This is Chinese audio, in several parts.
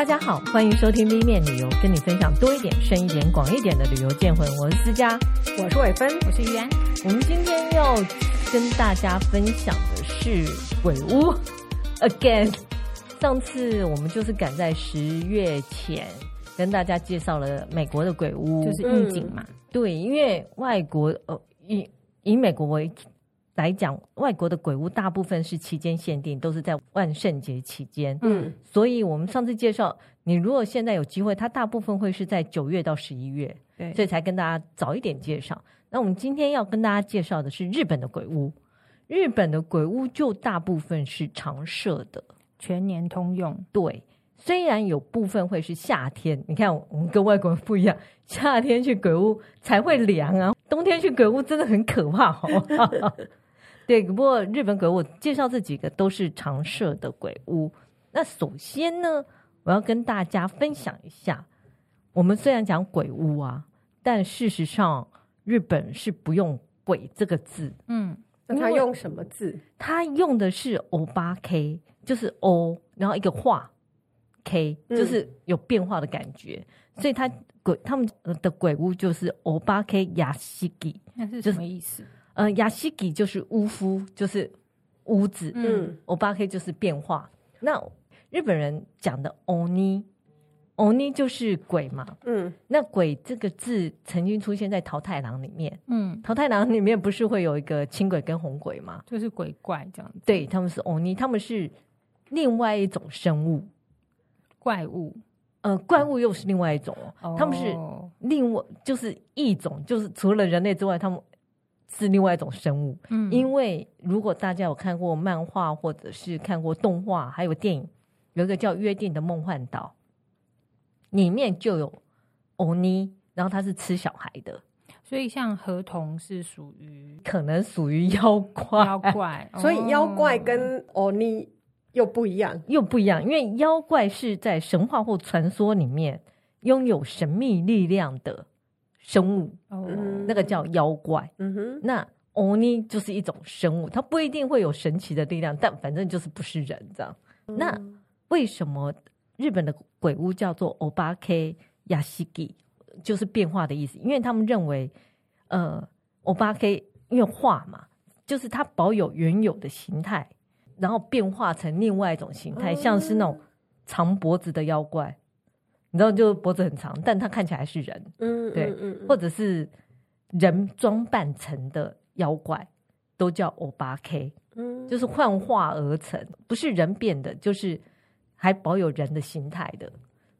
大家好，欢迎收听 V 面旅游，跟你分享多一点、深一点、广一点的旅游见闻。我是思佳，我是伟芬，我是于安。我们今天要跟大家分享的是鬼屋 again。上次我们就是赶在十月前跟大家介绍了美国的鬼屋，就是应景嘛。对，因为外国呃以以美国为来讲，外国的鬼屋大部分是期间限定，都是在万圣节期间。嗯，所以我们上次介绍，你如果现在有机会，它大部分会是在九月到十一月，对，所以才跟大家早一点介绍。那我们今天要跟大家介绍的是日本的鬼屋，日本的鬼屋就大部分是常设的，全年通用。对，虽然有部分会是夏天，你看我们跟外国人不一样，夏天去鬼屋才会凉啊，冬天去鬼屋真的很可怕哦。对，不过日本鬼屋，我介绍这几个都是常设的鬼屋。那首先呢，我要跟大家分享一下，我们虽然讲鬼屋啊，但事实上日本是不用“鬼”这个字。嗯，那他用什么字？他用的是“欧巴 K”，就是 “O”，然后一个画 “K”，就是有变化的感觉。嗯、所以他鬼他们的鬼屋就是“欧巴 K 亚西吉”，那是什么意思？呃，亚西吉就是屋夫，就是屋子。嗯，欧巴 K 就是变化。那日本人讲的欧尼，欧尼就是鬼嘛。嗯，那鬼这个字曾经出现在桃太郎里面。嗯，桃太郎里面不是会有一个青鬼跟红鬼吗？就是鬼怪这样子。对，他们是欧尼，他们是另外一种生物，怪物。呃，怪物又是另外一种哦。他们是另外就是一种，就是除了人类之外，他们。是另外一种生物，嗯，因为如果大家有看过漫画或者是看过动画，还有电影，有一个叫《约定的梦幻岛》，里面就有欧尼，然后他是吃小孩的，所以像河童是属于可能属于妖怪，妖怪，所以妖怪跟欧尼又不一样，又不一样，因为妖怪是在神话或传说里面拥有神秘力量的。生物，哦，那个叫妖怪。嗯哼，那欧尼就是一种生物，它不一定会有神奇的力量，但反正就是不是人这样。嗯、那为什么日本的鬼屋叫做欧巴 K 亚西吉，就是变化的意思？因为他们认为，呃，欧巴 K 因为化嘛，就是它保有原有的形态，然后变化成另外一种形态，嗯、像是那种长脖子的妖怪。你知道，就脖子很长，但他看起来是人，嗯，对，嗯嗯、或者是人装扮成的妖怪，都叫欧巴 K，嗯，就是幻化而成，不是人变的，就是还保有人的形态的，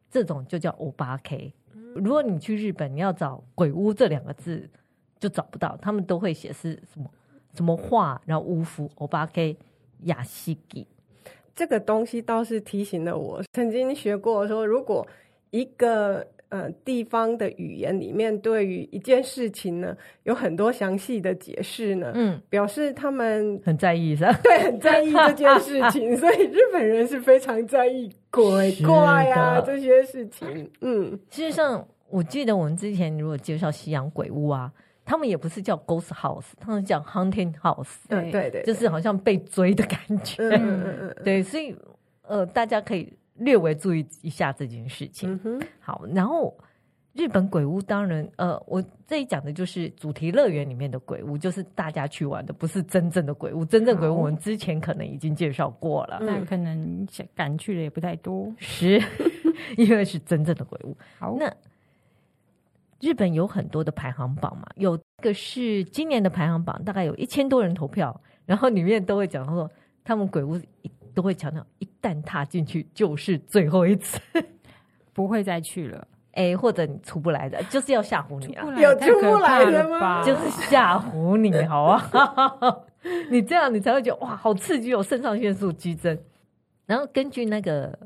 这种就叫欧巴 K。嗯、如果你去日本，你要找鬼屋这两个字，就找不到，他们都会写是什么什么画，然后巫夫欧巴 K 亚西吉，这个东西倒是提醒了我，曾经学过说如果。一个呃地方的语言里面，对于一件事情呢，有很多详细的解释呢，嗯，表示他们很在意是吧？对，很在意这件事情，所以日本人是非常在意鬼怪啊这些事情。嗯，事实上，我记得我们之前如果介绍西洋鬼屋啊，他们也不是叫 ghost house，他们叫 haunted house，对对对，就是好像被追的感觉。嗯嗯嗯，对，所以呃，大家可以。略微注意一下这件事情。嗯、好，然后日本鬼屋当然，呃，我这里讲的就是主题乐园里面的鬼屋，就是大家去玩的，不是真正的鬼屋。真正鬼屋我们之前可能已经介绍过了，那可能敢去的也不太多，是，因为是真正的鬼屋。好，那日本有很多的排行榜嘛，有个是今年的排行榜，大概有一千多人投票，然后里面都会讲说他们鬼屋。都会强调，一旦踏进去就是最后一次，不会再去了。哎，或者你出不来的，就是要吓唬你啊！有出不来的吗？就是吓唬你，好啊！你这样你才会觉得哇，好刺激哦，肾上腺素激增。然后根据那个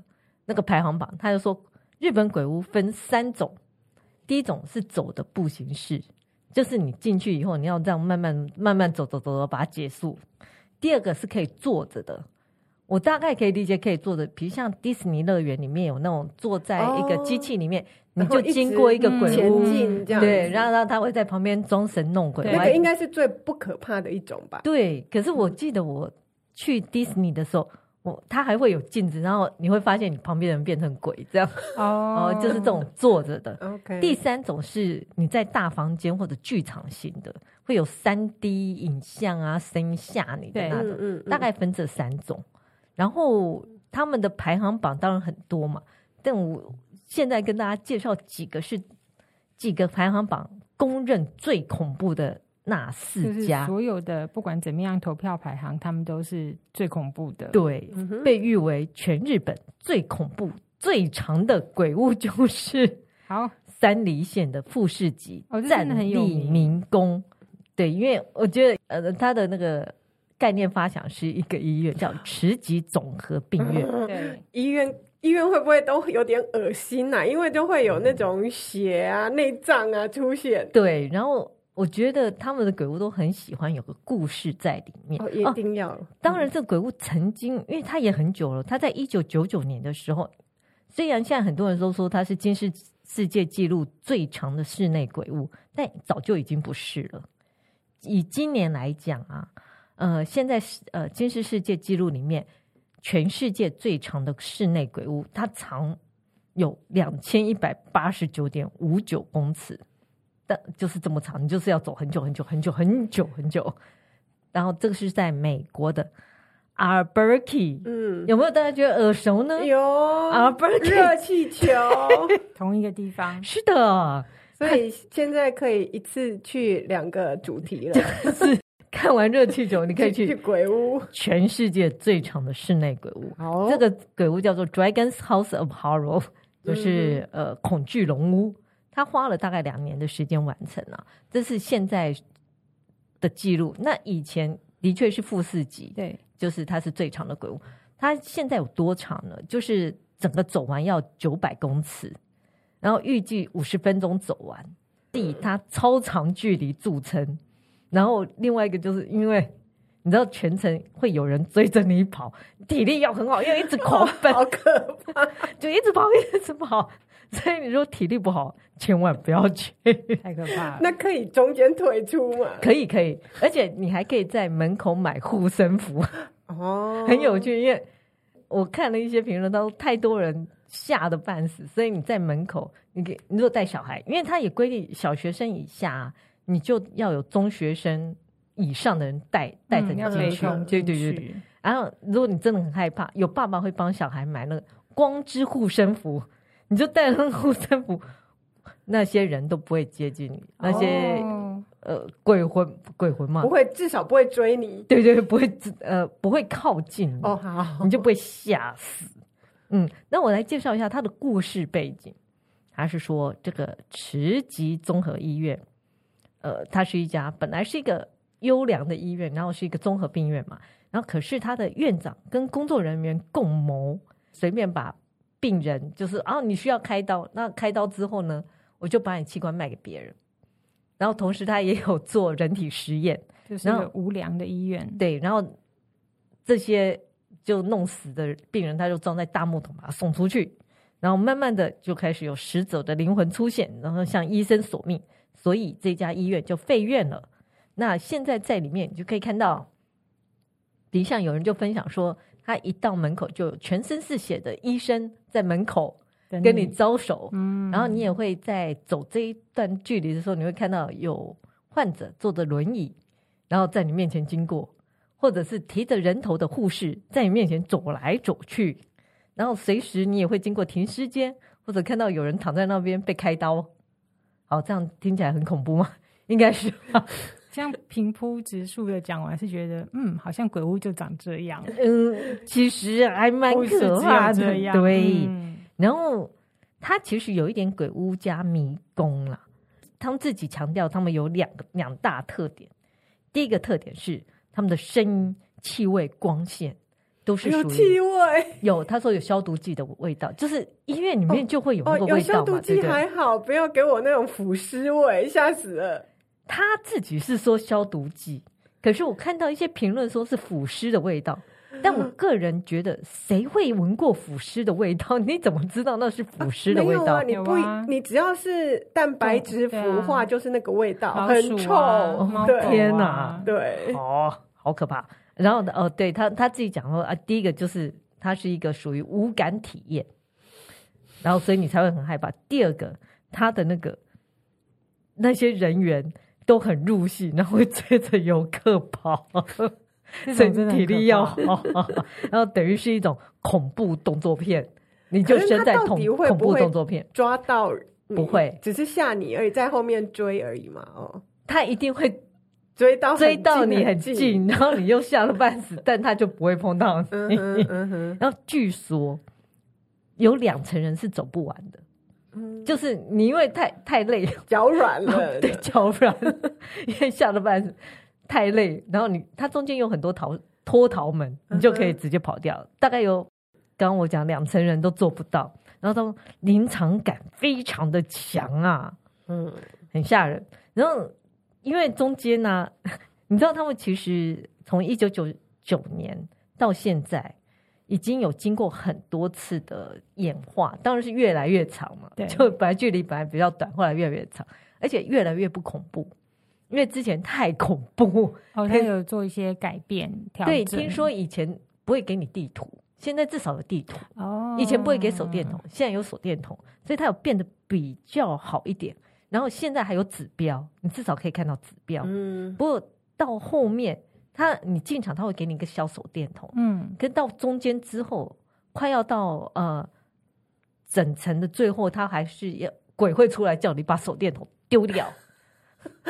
那个排行榜，他就说日本鬼屋分三种，第一种是走的步行式，就是你进去以后你要这样慢慢慢慢走走走走把它结束。第二个是可以坐着的。我大概可以理解，可以坐的，比如像迪士尼乐园里面有那种坐在一个机器里面，哦、你就经过一个鬼屋，嗯、这样对，然后然后他会在旁边装神弄鬼。那个应该是最不可怕的一种吧？对，可是我记得我去迪士尼的时候，我他还会有镜子，然后你会发现你旁边人变成鬼这样哦、呃，就是这种坐着的。OK。第三种是你在大房间或者剧场型的，会有三 D 影像啊，声音吓你的那种，嗯嗯、大概分这三种。然后他们的排行榜当然很多嘛，但我现在跟大家介绍几个是几个排行榜公认最恐怖的。那四家所有的不管怎么样投票排行，他们都是最恐怖的。对，嗯、被誉为全日本最恐怖、最长的鬼屋，就是好三梨县的富士急战地明宫。对，因为我觉得呃，他的那个概念发想是一个医院，叫慈济总和病院。对，医院医院会不会都有点恶心呐、啊？因为就会有那种血啊、内脏啊出现。对，然后。我觉得他们的鬼屋都很喜欢有个故事在里面，哦、一定要、哦。当然，这个鬼屋曾经，因为它也很久了，它在一九九九年的时候，虽然现在很多人都说它是金世世界纪录最长的室内鬼屋，但早就已经不是了。以今年来讲啊，呃，现在是呃金氏世界纪录里面全世界最长的室内鬼屋，它长有两千一百八十九点五九公尺。但就是这么长，你就是要走很久很久很久很久很久。然后这个是在美国的 Albuquerque，嗯，有没有大家觉得耳熟呢？有 Albuquerque 热气球，同一个地方。是的，所以现在可以一次去两个主题了。是看完热气球，你可以去，鬼屋，全世界最长的室内鬼屋。哦，这个鬼屋叫做 Dragon's House of Horror，就是、嗯、呃恐惧龙屋。他花了大概两年的时间完成了，这是现在的记录。那以前的确是负四级，对，就是它是最长的鬼屋。它现在有多长呢？就是整个走完要九百公尺，然后预计五十分钟走完，以它超长距离著称。然后另外一个就是因为你知道全程会有人追着你跑，体力要很好，要一直狂奔，好可怕，就一直跑，一直跑。所以你说体力不好，千万不要去，太可怕了。那可以中间退出吗？可以，可以，而且你还可以在门口买护身符哦，很有趣。因为我看了一些评论，都太多人吓得半死，所以你在门口，你给你如果带小孩，因为他也规定小学生以下，你就要有中学生以上的人带带着你进去，嗯、对对对对。然后如果你真的很害怕，有爸爸会帮小孩买那个光之护身符。你就带上护身符，那些人都不会接近你，那些、哦、呃鬼魂鬼魂嘛，不会，至少不会追你，对对，不会呃不会靠近你哦，好，你就不会吓死。嗯，那我来介绍一下他的故事背景。他是说，这个慈济综合医院，呃，它是一家本来是一个优良的医院，然后是一个综合病院嘛，然后可是他的院长跟工作人员共谋，随便把。病人就是啊，你需要开刀，那开刀之后呢，我就把你器官卖给别人。然后同时他也有做人体实验，就是那个无良的医院。对，然后这些就弄死的病人，他就装在大木桶把他送出去，然后慢慢的就开始有死者的灵魂出现，然后向医生索命，所以这家医院就废院了。那现在在里面你就可以看到，底下有人就分享说。他一到门口，就全身是血的医生在门口跟你招手，嗯，然后你也会在走这一段距离的时候，你会看到有患者坐着轮椅，然后在你面前经过，或者是提着人头的护士在你面前走来走去，然后随时你也会经过停尸间，或者看到有人躺在那边被开刀。好，这样听起来很恐怖吗？应该是吧。这样平铺直述的讲完，是觉得嗯，好像鬼屋就长这样。嗯，其实还蛮可怕的。对，嗯、然后他其实有一点鬼屋加迷宫啦。他们自己强调，他们有两个两大特点。第一个特点是他们的声音、气味、光线都是属于有气味。有他说有消毒剂的味道，就是医院里面就会有那个味道嘛。哦哦、有消毒剂还好，不要给我那种腐尸味，吓死了。他自己是说消毒剂，可是我看到一些评论说是腐尸的味道，但我个人觉得谁会闻过腐尸的味道？你怎么知道那是腐尸的味道？啊啊、你不，你只要是蛋白质腐化，就是那个味道，啊、很臭。天哪，对，哦，好可怕。然后呢，哦，对他他自己讲说啊，第一个就是它是一个属于无感体验，然后所以你才会很害怕。第二个，他的那个那些人员都很入戏，然后会追着游客跑，所以体力要好。然后等于是一种恐怖动作片，你就身在恐恐怖动作片抓到。不会，只是吓你而已，在后面追而已嘛。哦，他一定会追到追到你很近，然后你又吓了半死，但他就不会碰到你。嗯嗯，然后据说有两层人是走不完的，嗯，就是你因为太太累，脚软了，对，脚软，因为吓了半死，太累，然后你他中间有很多逃脱逃门，你就可以直接跑掉。嗯、大概有刚刚我讲两层人都做不到。然后他们临场感非常的强啊，嗯，很吓人。然后因为中间呢、啊，你知道他们其实从一九九九年到现在，已经有经过很多次的演化，当然是越来越长嘛。对，就本来距离本来比较短，后来越来越长，而且越来越不恐怖，因为之前太恐怖。哦，他有做一些改变调整。对，听说以前不会给你地图。现在至少有地图哦，以前不会给手电筒，现在有手电筒，所以它有变得比较好一点。然后现在还有指标，你至少可以看到指标。嗯，不过到后面，他你进场，他会给你一个小手电筒。嗯，跟到中间之后，快要到呃整层的最后，他还是要鬼会出来叫你把手电筒丢掉。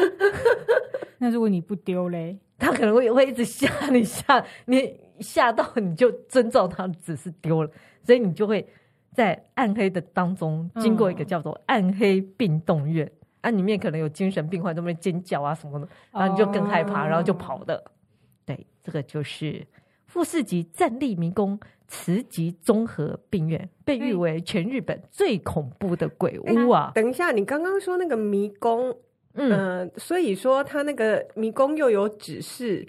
那如果你不丢嘞，他可能会会一直吓你吓你。吓到你就遵照他的指示丢了，所以你就会在暗黑的当中经过一个叫做暗黑病动院，啊，里面可能有精神病患在那边尖叫啊什么的，然后你就更害怕，然后就跑的。对，这个就是富士急战立迷宫慈急综合病院，被誉为全日本最恐怖的鬼屋啊！等一下，你刚刚说那个迷宫，嗯，所以说它那个迷宫又有指示。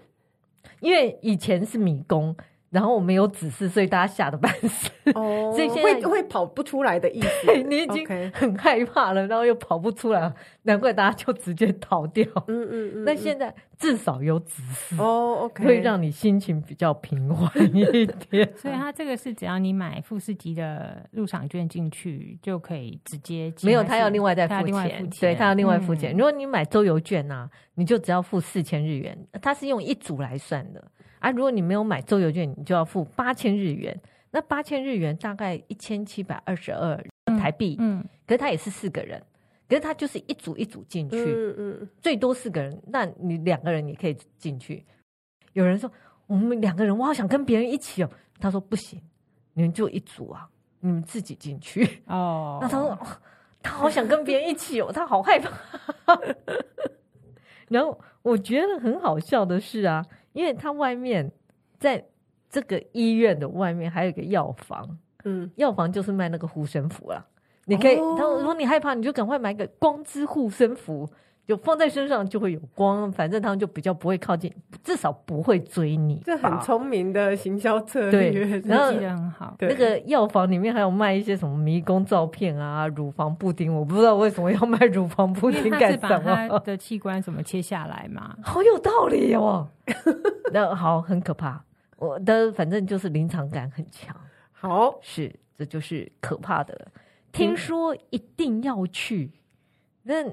因为以前是迷宫，然后我没有指示，所以大家吓得半死。哦，所以现在会会跑不出来的意思。你已经很害怕了，然后又跑不出来，难怪大家就直接逃掉。嗯嗯嗯。那现在至少有指示哦，OK，会让你心情比较平缓一点。所以它这个是只要你买富士急的入场券进去就可以直接。没有，他要另外再付钱。对，他要另外付钱。如果你买周游券呢，你就只要付四千日元，它是用一组来算的。啊，如果你没有买周游券，你就要付八千日元。那八千日元大概一千七百二十二台币，嗯，可是他也是四个人，可是他就是一组一组进去，嗯嗯，最多四个人，那你两个人也可以进去。有人说我们两个人，我好想跟别人一起哦，他说不行，你们就一组啊，你们自己进去哦。那他说他好想跟别人一起哦，他好害怕。然后我觉得很好笑的是啊，因为它外面在。这个医院的外面还有一个药房，嗯，药房就是卖那个护身符啦。你可以，他哦如果你害怕，你就赶快买个光之护身符，就放在身上就会有光，反正他们就比较不会靠近，至少不会追你。这很聪明的行销策略，对，然后很好。那个药房里面还有卖一些什么迷宫照片啊、乳房布丁，我不知道为什么要卖乳房布丁干什么？他 的器官怎么切下来嘛？好有道理哦。那好，很可怕。我的反正就是临场感很强，好，是，这就是可怕的。听说一定要去，那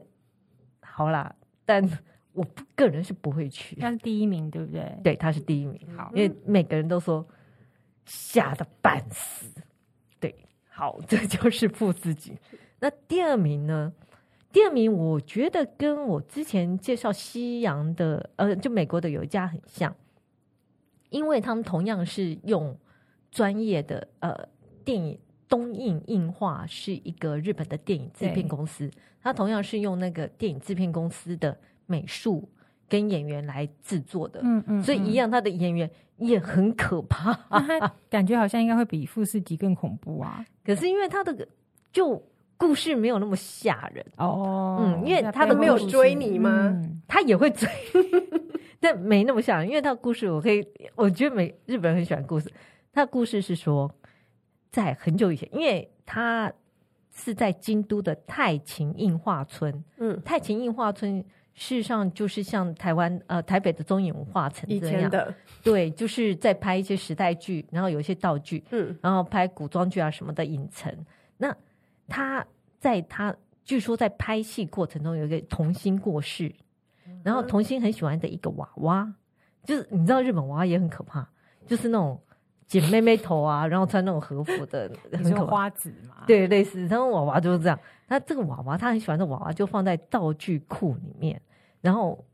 好啦，但 我个人是不会去。他是第一名，对不对？对，他是第一名。好，因为每个人都说吓得半死。对，好，这 就是富士急。那第二名呢？第二名我觉得跟我之前介绍西洋的，呃，就美国的有一家很像。因为他们同样是用专业的呃电影东映映画，是一个日本的电影制片公司，它同样是用那个电影制片公司的美术跟演员来制作的，嗯嗯，所以一样，它的演员也很可怕，感觉好像应该会比富士急更恐怖啊。可是因为它的就故事没有那么吓人哦，嗯，因为他的没有追你吗？他也会追。但没那么吓人，因为他的故事我可以，我觉得美日本人很喜欢故事。他的故事是说，在很久以前，因为他是在京都的太秦映画村，嗯，太秦映画村事实上就是像台湾呃台北的中影文化城这样，以前的。对，就是在拍一些时代剧，然后有一些道具，嗯，然后拍古装剧啊什么的影城。那他在他据说在拍戏过程中有一个童星过世，然后童星很喜欢的一个娃娃，就是你知道日本娃娃也很可怕，就是那种。剪妹妹头啊，然后穿那种和服的，很可花子嘛，对，类似。然后娃娃就是这样。他这个娃娃，他很喜欢的娃娃，就放在道具库里面，然后，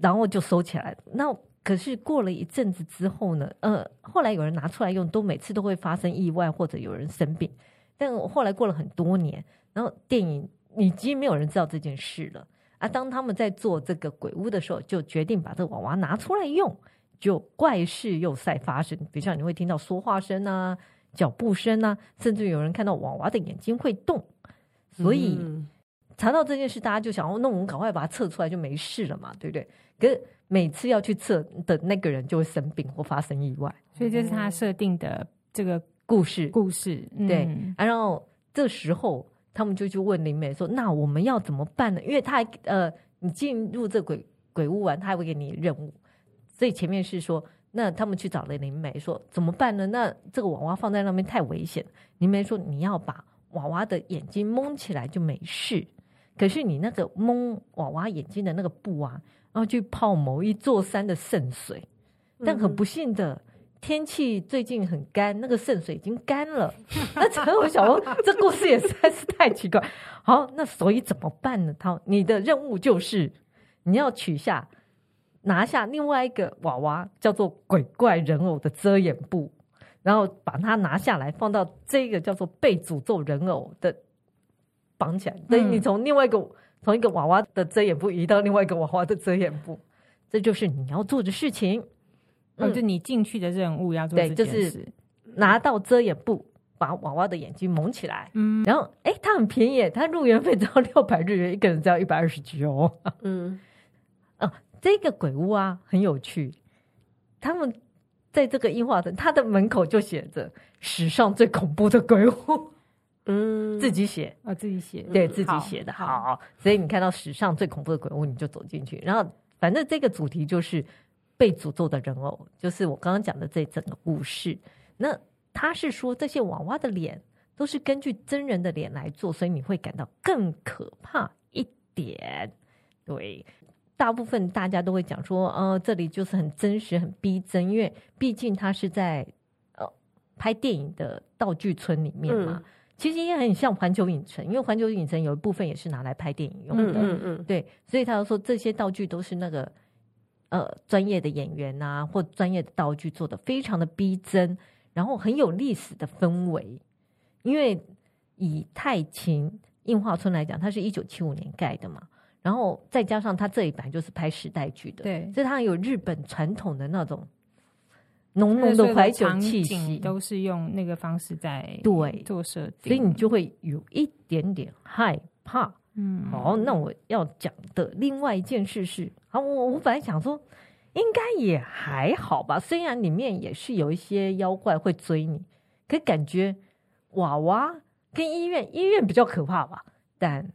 然后就收起来。那可是过了一阵子之后呢，呃，后来有人拿出来用，都每次都会发生意外或者有人生病。但后来过了很多年，然后电影已经没有人知道这件事了啊。当他们在做这个鬼屋的时候，就决定把这个娃娃拿出来用。就怪事又在发生，比如像你会听到说话声啊、脚步声啊，甚至有人看到娃娃的眼睛会动。所以、嗯、查到这件事，大家就想哦，那我们赶快把它测出来就没事了嘛，对不对？可是每次要去测的那个人就会生病或发生意外，所以这是他设定的这个故事。故事、嗯、对，然后这时候他们就去问林美说：“那我们要怎么办呢？”因为他还呃，你进入这鬼鬼屋玩，他还会给你任务。所以前面是说，那他们去找了灵媒，说怎么办呢？那这个娃娃放在那边太危险。灵媒说，你要把娃娃的眼睛蒙起来就没事。可是你那个蒙娃娃眼睛的那个布啊，然后去泡某一座山的圣水，但很不幸的，天气最近很干，那个圣水已经干了。那这个我想说，这故事也实在是太奇怪。好，那所以怎么办呢？他，你的任务就是你要取下。拿下另外一个娃娃，叫做鬼怪人偶的遮掩布，然后把它拿下来，放到这个叫做被诅咒人偶的绑起来。所以你从另外一个从一个娃娃的遮掩布移到另外一个娃娃的遮掩布，这就是你要做的事情。嗯，就你进去的任务要做。对，就是拿到遮掩布，把娃娃的眼睛蒙起来。嗯，然后哎，它很便宜，它入园费只要六百日元，一个人只要一百二十九。嗯。这个鬼屋啊，很有趣。他们在这个樱花城，它的门口就写着“史上最恐怖的鬼屋”，嗯，自己写啊、哦，自己写，对自己写的好，好。所以你看到史上最恐怖的鬼屋，你就走进去。然后，反正这个主题就是被诅咒的人偶，就是我刚刚讲的这整个故事。那他是说，这些娃娃的脸都是根据真人的脸来做，所以你会感到更可怕一点。对。大部分大家都会讲说，呃，这里就是很真实、很逼真，因为毕竟它是在呃拍电影的道具村里面嘛。嗯、其实也很像环球影城，因为环球影城有一部分也是拿来拍电影用的。嗯嗯，嗯对，所以他就说这些道具都是那个呃专业的演员啊，或专业的道具做的，非常的逼真，然后很有历史的氛围。因为以太晴映画村来讲，它是一九七五年盖的嘛。然后再加上他这一版就是拍时代剧的，对，所以他有日本传统的那种浓浓的怀旧气息，都是用那个方式在对做设计，所以你就会有一点点害怕。嗯，好，那我要讲的另外一件事是，啊，我我本来想说应该也还好吧，虽然里面也是有一些妖怪会追你，可感觉娃娃跟医院医院比较可怕吧，但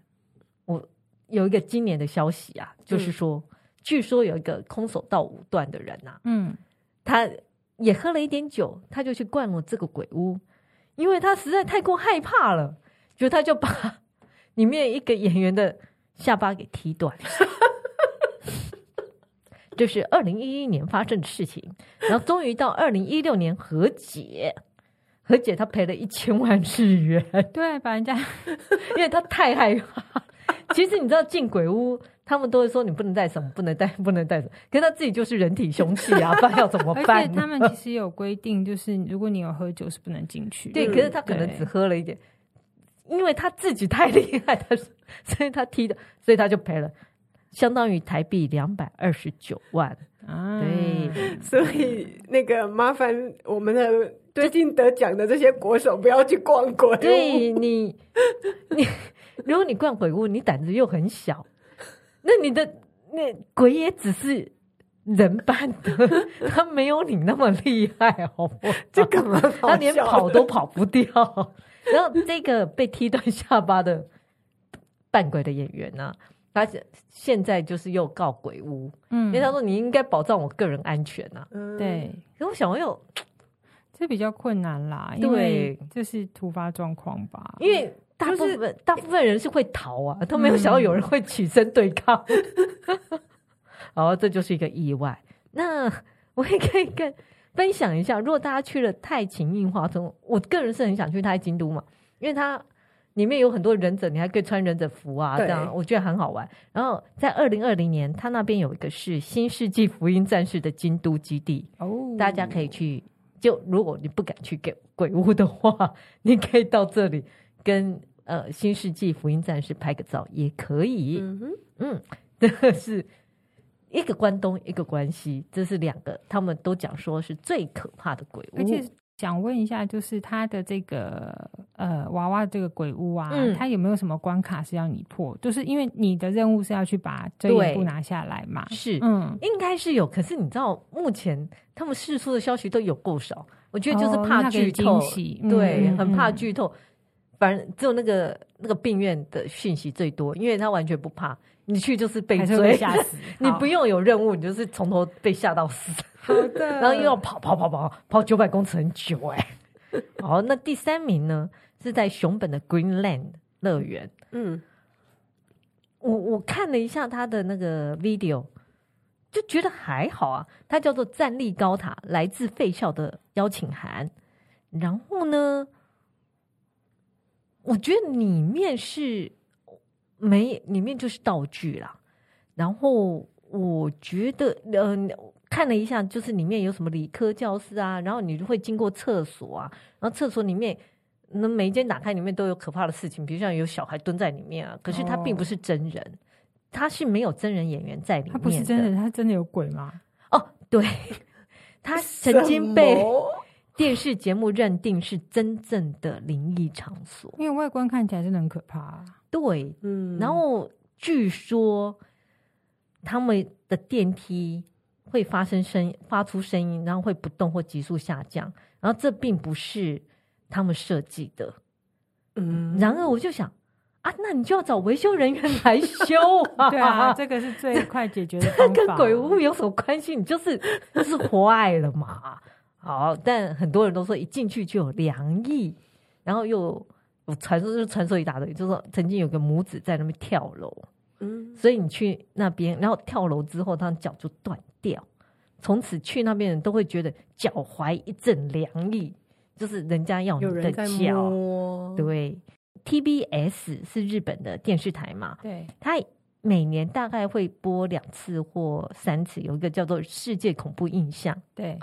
我。有一个今年的消息啊，就是说，嗯、据说有一个空手道五段的人呐、啊，嗯，他也喝了一点酒，他就去灌了这个鬼屋，因为他实在太过害怕了，就他就把 里面一个演员的下巴给踢断，就是二零一一年发生的事情，然后终于到二零一六年和解，和解他赔了一千万日元，对，把人家，因为他太害怕。其实你知道进鬼屋，他们都会说你不能带什么，不能带，不能带什么。可是他自己就是人体凶器啊，不然要怎么办？而且他们其实有规定，就是如果你有喝酒是不能进去。对，可是他可能只喝了一点，因为他自己太厉害，他所以他踢的，所以他就赔了，相当于台币两百二十九万啊。对，所以那个麻烦我们的最近得奖的这些国手不要去逛鬼屋。对你，你。如果你逛鬼屋，你胆子又很小，那你的那鬼也只是人扮的，他没有你那么厉害，好不好？这干嘛？他连跑都跑不掉。然后这个被踢断下巴的扮鬼的演员呢、啊，他现在就是又告鬼屋，嗯，因为他说你应该保障我个人安全呐、啊，嗯，对。可是我想又这比较困难啦，因为这是突发状况吧？因为大部分、就是、大部分人是会逃啊，都没有想到有人会起身对抗，嗯、好，这就是一个意外。那我也可以跟分享一下，如果大家去了太秦樱花村，我个人是很想去太京都嘛，因为它。里面有很多忍者，你还可以穿忍者服啊，这样我觉得很好玩。然后在二零二零年，他那边有一个是新世纪福音战士的京都基地哦，大家可以去。就如果你不敢去给鬼屋的话，你可以到这里跟呃新世纪福音战士拍个照也可以。嗯哼，嗯，这是一个关东，一个关西，这是两个，他们都讲说是最可怕的鬼屋。而且想问一下，就是他的这个呃娃娃这个鬼屋啊，嗯、他有没有什么关卡是要你破？就是因为你的任务是要去把这一部拿下来嘛？是，嗯，应该是有。可是你知道，目前他们释出的消息都有够少，我觉得就是怕剧透，哦嗯、对，很怕剧透。嗯、反正只有那个那个病院的讯息最多，因为他完全不怕。你去就是被追吓死，你不用有任务，你就是从头被吓到死。好的，然后又要跑跑跑跑跑九百公尺很久哎。好，那第三名呢是在熊本的 Greenland 乐园。嗯，我我看了一下他的那个 video，就觉得还好啊。它叫做站立高塔，来自废校的邀请函。然后呢，我觉得里面是。没，里面就是道具啦。然后我觉得，嗯、呃，看了一下，就是里面有什么理科教室啊，然后你就会经过厕所啊，然后厕所里面，那每一间打开里面都有可怕的事情，比如像有小孩蹲在里面啊。可是他并不是真人，他、哦、是没有真人演员在里面。他不是真人，他真的有鬼吗？哦，对，他曾经被电视节目认定是真正的灵异场所，因为外观看起来真的很可怕、啊。对，嗯，然后据说他们的电梯会发生声，发出声音，然后会不动或急速下降，然后这并不是他们设计的，嗯。然而我就想啊，那你就要找维修人员来修啊，对啊，这个是最快解决的方法。这跟鬼屋有什么关系？你就是就是坏了嘛。好，但很多人都说一进去就有凉意，然后又有。传说就是传说一大堆，就是说曾经有个母子在那边跳楼，嗯，所以你去那边，然后跳楼之后，他脚就断掉，从此去那边人都会觉得脚踝一阵凉意，就是人家要你的脚。对，TBS 是日本的电视台嘛，对，它每年大概会播两次或三次，有一个叫做《世界恐怖印象》，对，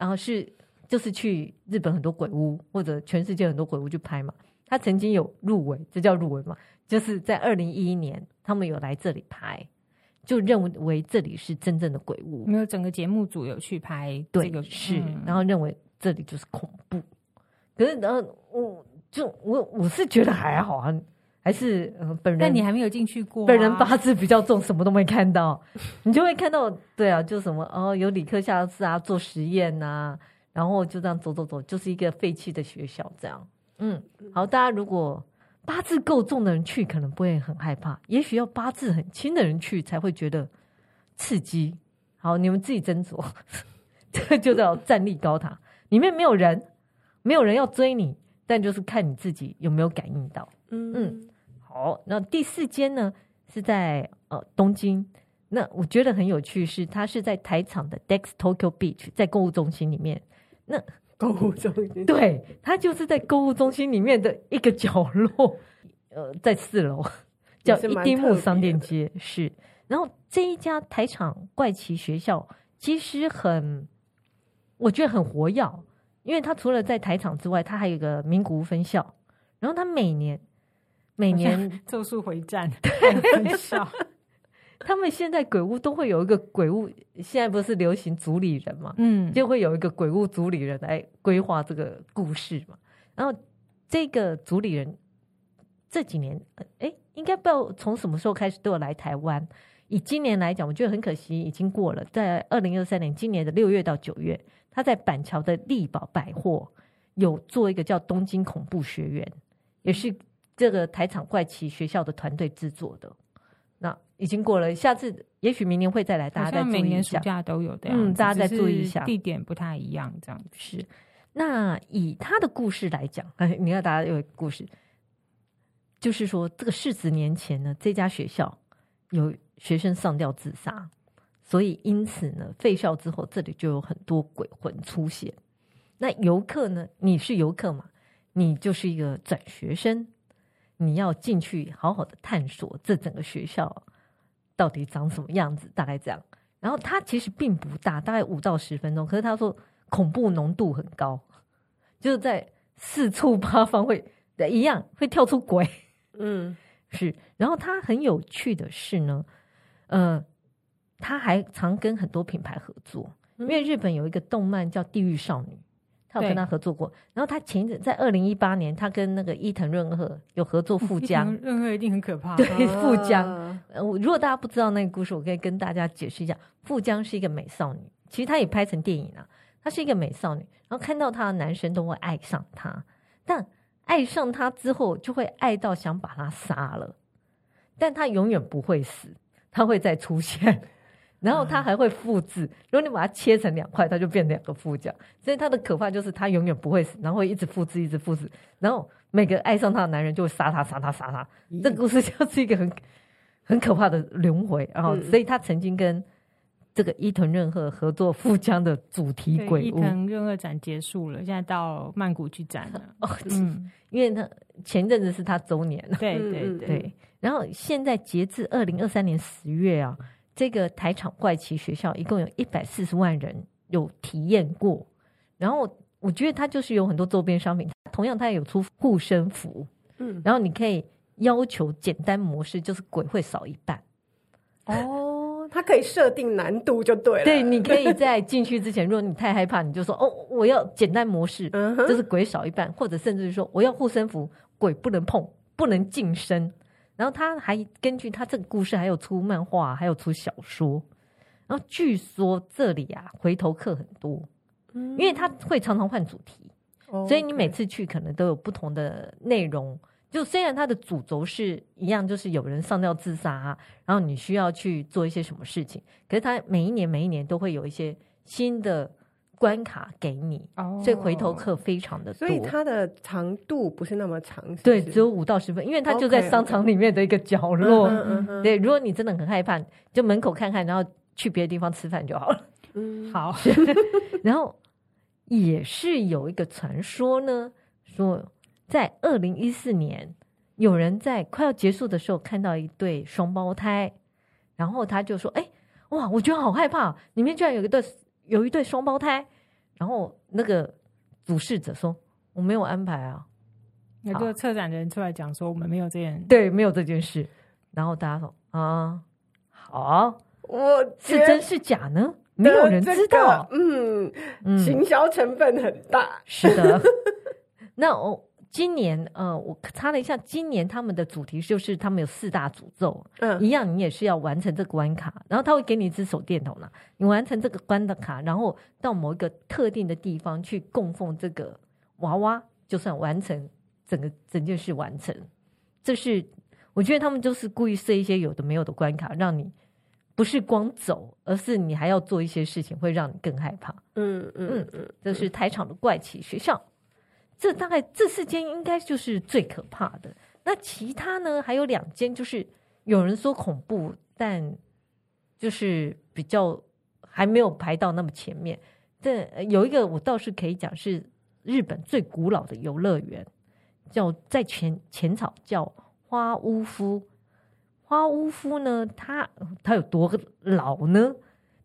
然后是就是去日本很多鬼屋或者全世界很多鬼屋去拍嘛。他曾经有入围，这叫入围嘛？就是在二零一一年，他们有来这里拍，就认为这里是真正的鬼屋。没有，整个节目组有去拍这个，对，是，然后认为这里就是恐怖。可是，然后我就我我是觉得还好啊，还是嗯，本人。但你还没有进去过啊。本人八字比较重，什么都没看到，你就会看到，对啊，就什么哦，有理科教室啊，做实验呐，啊，然后就这样走走走，就是一个废弃的学校这样。嗯，好，大家如果八字够重的人去，可能不会很害怕；也许要八字很轻的人去，才会觉得刺激。好，你们自己斟酌。这个就叫站立高塔，里面没有人，没有人要追你，但就是看你自己有没有感应到。嗯嗯，好，那第四间呢是在呃东京，那我觉得很有趣是，它是在台场的 Dex Tokyo Beach，在购物中心里面。那购物中心，对，它就是在购物中心里面的一个角落，呃，在四楼，叫一丁目商店街，是。然后这一家台场怪奇学校其实很，我觉得很活跃，因为它除了在台场之外，它还有一个名古屋分校，然后它每年每年咒术回战 很少。他们现在鬼屋都会有一个鬼屋，现在不是流行主理人嘛？嗯，就会有一个鬼屋主理人来规划这个故事嘛。然后这个主理人这几年，哎，应该不知道从什么时候开始都有来台湾。以今年来讲，我觉得很可惜，已经过了。在二零二三年，今年的六月到九月，他在板桥的丽宝百货有做一个叫东京恐怖学院，也是这个台场怪奇学校的团队制作的。那已经过了，下次也许明年会再来，大家再注意一下。每年暑假都有的，嗯，大家再注意一下，地点不太一样，这样子是。那以他的故事来讲，哎，你看大家有故事，就是说这个四十年前呢，这家学校有学生上吊自杀，所以因此呢，废校之后这里就有很多鬼魂出现。那游客呢，你是游客嘛？你就是一个转学生，你要进去好好的探索这整个学校到底长什么样子，大概这样。然后它其实并不大，大概五到十分钟，可是他说。恐怖浓度很高，就是在四处八方会一样会跳出鬼，嗯，是。然后他很有趣的是呢，呃，他还常跟很多品牌合作，因为日本有一个动漫叫《地狱少女》，他有跟他合作过。然后他前一阵在二零一八年，他跟那个伊藤润二有合作富江，润二一定很可怕。对，富江。呃，如果大家不知道那个故事，我可以跟大家解释一下，富江是一个美少女，其实她也拍成电影了。她是一个美少女，然后看到她的男生都会爱上她，但爱上她之后就会爱到想把她杀了，但她永远不会死，她会再出现，然后他还会复制。如果你把它切成两块，它就变两个富江。所以它的可怕就是它永远不会死，然后会一直复制，一直复制，然后每个爱上他的男人就会杀他，杀他，杀他。这个故事 就是一个很很可怕的轮回，然后所以他曾经跟。这个伊藤润二合作富江的主题鬼屋，伊藤润二展结束了，现在到曼谷去展了。哦，嗯，因为他前阵子是他周年对对，对。然后现在截至二零二三年十月啊，这个台场怪奇学校一共有一百四十万人有体验过。然后我觉得它就是有很多周边商品，同样它也有出护身符，嗯，然后你可以要求简单模式，就是鬼会少一半。哦。它可以设定难度就对了。对，你可以在进去之前，如果你太害怕，你就说哦，我要简单模式，嗯、就是鬼少一半，或者甚至是说我要护身符，鬼不能碰，不能近身。然后他还根据他这个故事，还有出漫画，还有出小说。然后据说这里啊，回头客很多，嗯、因为他会常常换主题，哦、所以你每次去可能都有不同的内容。就虽然它的主轴是一样，就是有人上吊自杀啊，然后你需要去做一些什么事情，可是它每一年每一年都会有一些新的关卡给你，哦、所以回头客非常的多。所以它的长度不是那么长是是？对，只有五到十分，因为它就在商场里面的一个角落。对，如果你真的很害怕，就门口看看，然后去别的地方吃饭就好了。嗯，好。然后也是有一个传说呢，说。在二零一四年，有人在快要结束的时候看到一对双胞胎，然后他就说：“哎，哇，我觉得好害怕，里面居然有一对有一对双胞胎。”然后那个主事者说：“我没有安排啊。”那个策展人出来讲说：“我们没有这件，对，没有这件事。”然后大家说：“啊，好，我是真是假呢？没有人知道。嗯嗯，行销成分很大，是的。那我。”今年，呃，我查了一下，今年他们的主题就是他们有四大诅咒，嗯，一样，你也是要完成这个关卡，然后他会给你一支手电筒呢，你完成这个关的卡，然后到某一个特定的地方去供奉这个娃娃，就算完成整个整件事完成。这是我觉得他们就是故意设一些有的没有的关卡，让你不是光走，而是你还要做一些事情，会让你更害怕。嗯嗯嗯，这是台场的怪奇学校。这大概这四间应该就是最可怕的。那其他呢？还有两间，就是有人说恐怖，但就是比较还没有排到那么前面。这有一个我倒是可以讲，是日本最古老的游乐园，叫在浅浅草叫花屋敷。花屋敷呢，它它有多老呢？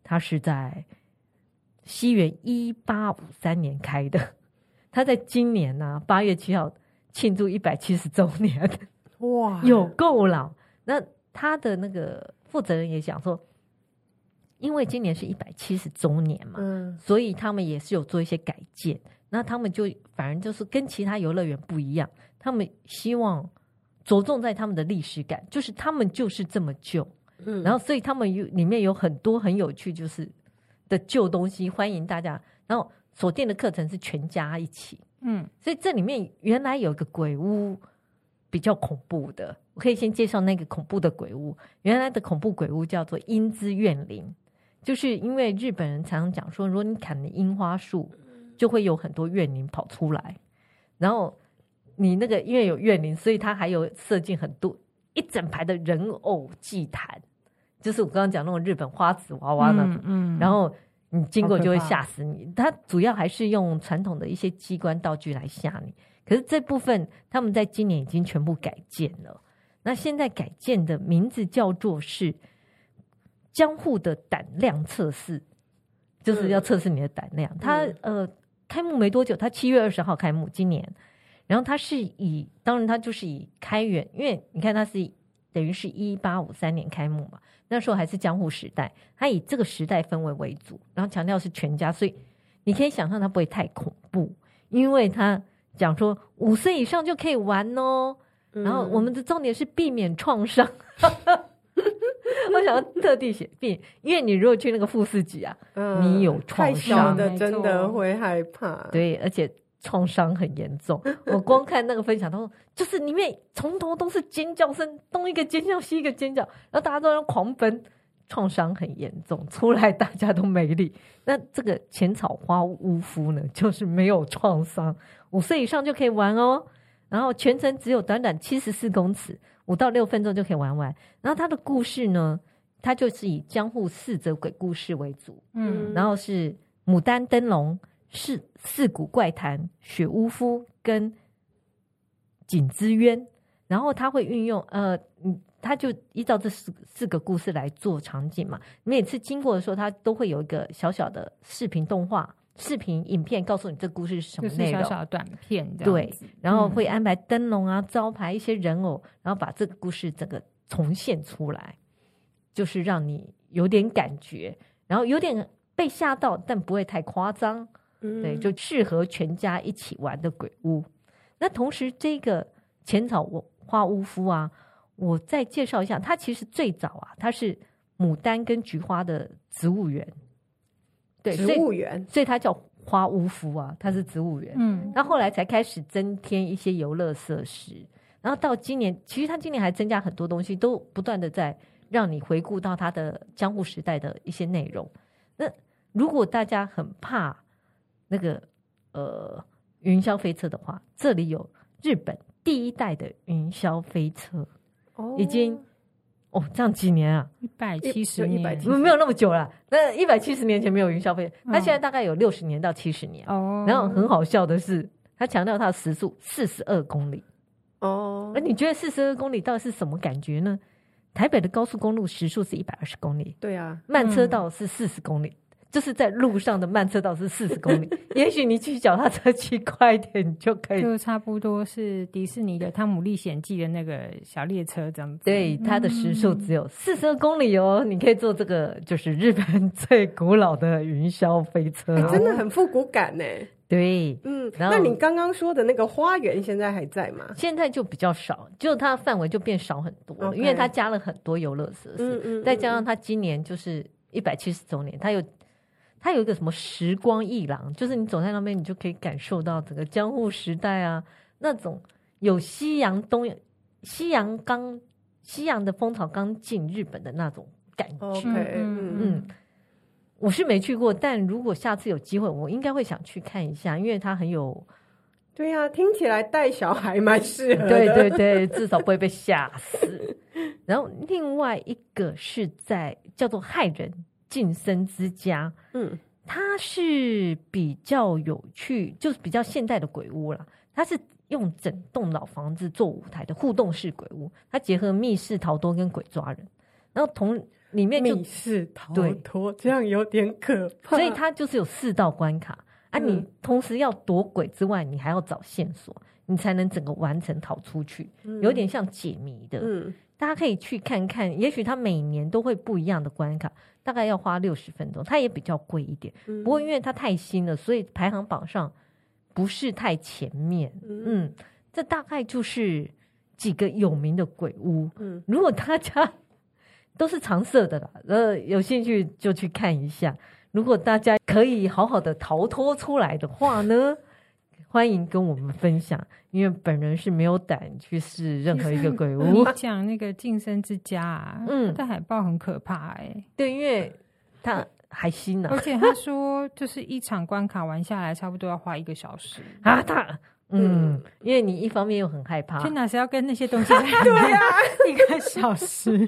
它是在西元一八五三年开的。他在今年呢、啊，八月七号庆祝一百七十周年，哇，有够老。那他的那个负责人也讲说，因为今年是一百七十周年嘛，嗯，所以他们也是有做一些改建。那他们就反正就是跟其他游乐园不一样，他们希望着重在他们的历史感，就是他们就是这么旧，嗯，然后所以他们有里面有很多很有趣就是的旧东西，欢迎大家，然后。锁定的课程是全家一起，嗯，所以这里面原来有一个鬼屋比较恐怖的。我可以先介绍那个恐怖的鬼屋。原来的恐怖鬼屋叫做樱之怨灵，就是因为日本人常常讲说，如果你砍了樱花树，就会有很多怨灵跑出来。然后你那个因为有怨灵，所以它还有设计很多一整排的人偶祭坛，就是我刚刚讲那种日本花子娃娃那种。嗯，嗯然后你经过就会吓死你。它主要还是用传统的一些机关道具来吓你。可是这部分他们在今年已经全部改建了。那现在改建的名字叫做是江户的胆量测试，就是要测试你的胆量。嗯、它呃开幕没多久，它七月二十号开幕，今年。然后它是以，当然它就是以开元，因为你看它是等于是一八五三年开幕嘛，那时候还是江户时代，他以这个时代氛围为主，然后强调是全家，所以你可以想象它不会太恐怖，因为他。讲说五岁以上就可以玩哦，嗯、然后我们的重点是避免创伤。我想要特地写避，因为你如果去那个富士急啊，嗯、你有创伤的真的会害怕。对，而且创伤很严重。我光看那个分享，他说就是里面从头都是尖叫声，东一个尖叫西一个尖叫，然后大家都在狂奔。创伤很严重，出来大家都没力。那这个浅草花屋夫呢，就是没有创伤，五岁以上就可以玩哦。然后全程只有短短七十四公尺，五到六分钟就可以玩完。然后它的故事呢，它就是以江户四则鬼故事为主，嗯，然后是牡丹灯笼、四四股怪谈、雪屋夫跟景之渊。然后他会运用呃嗯。他就依照这四四个故事来做场景嘛。每次经过的时候，他都会有一个小小的视频动画、视频影片，告诉你这故事是什么内容。小小的短片，对。然后会安排灯笼啊、招牌、一些人偶，然后把这个故事整个重现出来，就是让你有点感觉，然后有点被吓到，但不会太夸张。对，就适合全家一起玩的鬼屋。那同时，这个浅草花屋夫啊。我再介绍一下，它其实最早啊，它是牡丹跟菊花的植物园，对，植物园，所以它叫花屋夫啊，它是植物园。嗯，那后来才开始增添一些游乐设施，然后到今年，其实它今年还增加很多东西，都不断的在让你回顾到它的江户时代的一些内容。那如果大家很怕那个呃云霄飞车的话，这里有日本第一代的云霄飞车。哦已经哦，这样几年啊？一百七十年，没有那么久了。那一百七十年前没有云霄飞车，它现在大概有六十年到七十年。哦，然后很好笑的是，他强调它的时速四十二公里。哦，那你觉得四十二公里到底是什么感觉呢？台北的高速公路时速是一百二十公里，对啊，慢车道是四十公里。嗯就是在路上的慢车道是四十公里，也许你骑脚踏车骑快一点，你就可以。就差不多是迪士尼的《汤姆历险记》的那个小列车这样子。对，它的时速只有四十二公里哦，你可以坐这个，就是日本最古老的云霄飞车，欸，真的很复古感呢。对，嗯，然那你刚刚说的那个花园现在还在吗？现在就比较少，就它的范围就变少很多.因为它加了很多游乐设施，嗯嗯嗯嗯，再加上它今年就是一百七十周年，它有。它有一个什么时光一廊，就是你走在那边，你就可以感受到整个江户时代啊，那种有西洋东西洋刚西洋的风潮刚进日本的那种感觉。Okay, 嗯，嗯，我是没去过，但如果下次有机会，我应该会想去看一下，因为它很有。对呀、啊，听起来带小孩蛮适合的。对对对，至少不会被吓死。然后另外一个是在叫做害人。晋升之家，嗯，它是比较有趣，就是比较现代的鬼屋啦。它是用整栋老房子做舞台的互动式鬼屋，它结合密室逃脱跟鬼抓人，然后同里面密室逃脱，这样有点可怕。所以它就是有四道关卡。啊，你同时要躲鬼之外，你还要找线索，你才能整个完成逃出去，有点像解谜的。嗯，大家可以去看看，也许它每年都会不一样的关卡。大概要花六十分钟，它也比较贵一点。嗯、不过因为它太新了，所以排行榜上不是太前面。嗯，嗯，这大概就是几个有名的鬼屋。嗯，如果大家都是常设的啦，呃，有兴趣就去看一下。如果大家可以好好的逃脱出来的话呢，欢迎跟我们分享，因为本人是没有胆去试任何一个鬼屋。你 讲那个净身之家啊，嗯，的海报很可怕哎、欸，对，因为他还新呢、啊，而且他说就是一场关卡玩下来差不多要花一个小时啊，他。嗯，因为你一方面又很害怕，天哪，是要跟那些东西在 对呀、啊，一个小时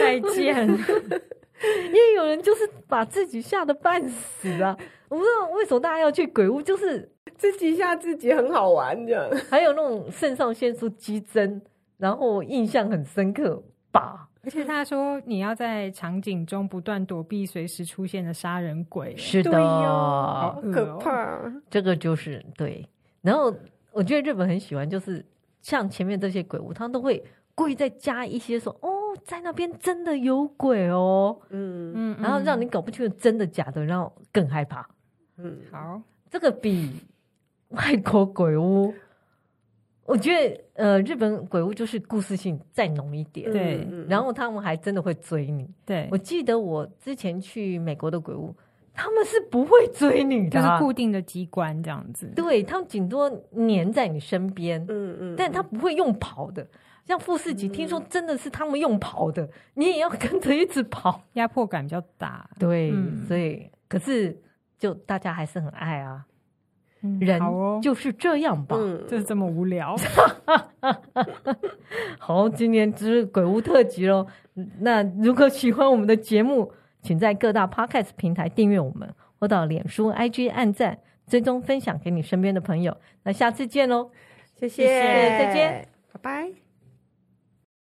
再见。因为有人就是把自己吓得半死啊！我不知道为什么大家要去鬼屋，就是自己吓自己很好玩的，还有那种肾上腺素激增，然后印象很深刻吧。而且他说你要在场景中不断躲避随时出现的杀人鬼，是的，好可怕。这个就是对。然后我觉得日本很喜欢，就是像前面这些鬼屋，他都会故意再加一些说哦，在那边真的有鬼哦，嗯嗯，然后让你搞不清楚真的假的，然后更害怕。嗯，好，这个比外国鬼屋，我觉得呃，日本鬼屋就是故事性再浓一点，对，然后他们还真的会追你。对，我记得我之前去美国的鬼屋。他们是不会追你的，就是固定的机关这样子。对，他们顶多黏在你身边，嗯嗯，但他不会用跑的。像富士急，听说真的是他们用跑的，你也要跟着一直跑，压迫感比较大。对，所以可是就大家还是很爱啊。人就是这样吧，就是这么无聊。好，今天就是鬼屋特辑喽。那如果喜欢我们的节目，请在各大 Podcast 平台订阅我们，或到脸书、IG 按赞、追踪、分享给你身边的朋友。那下次见喽，谢谢，再见，拜拜。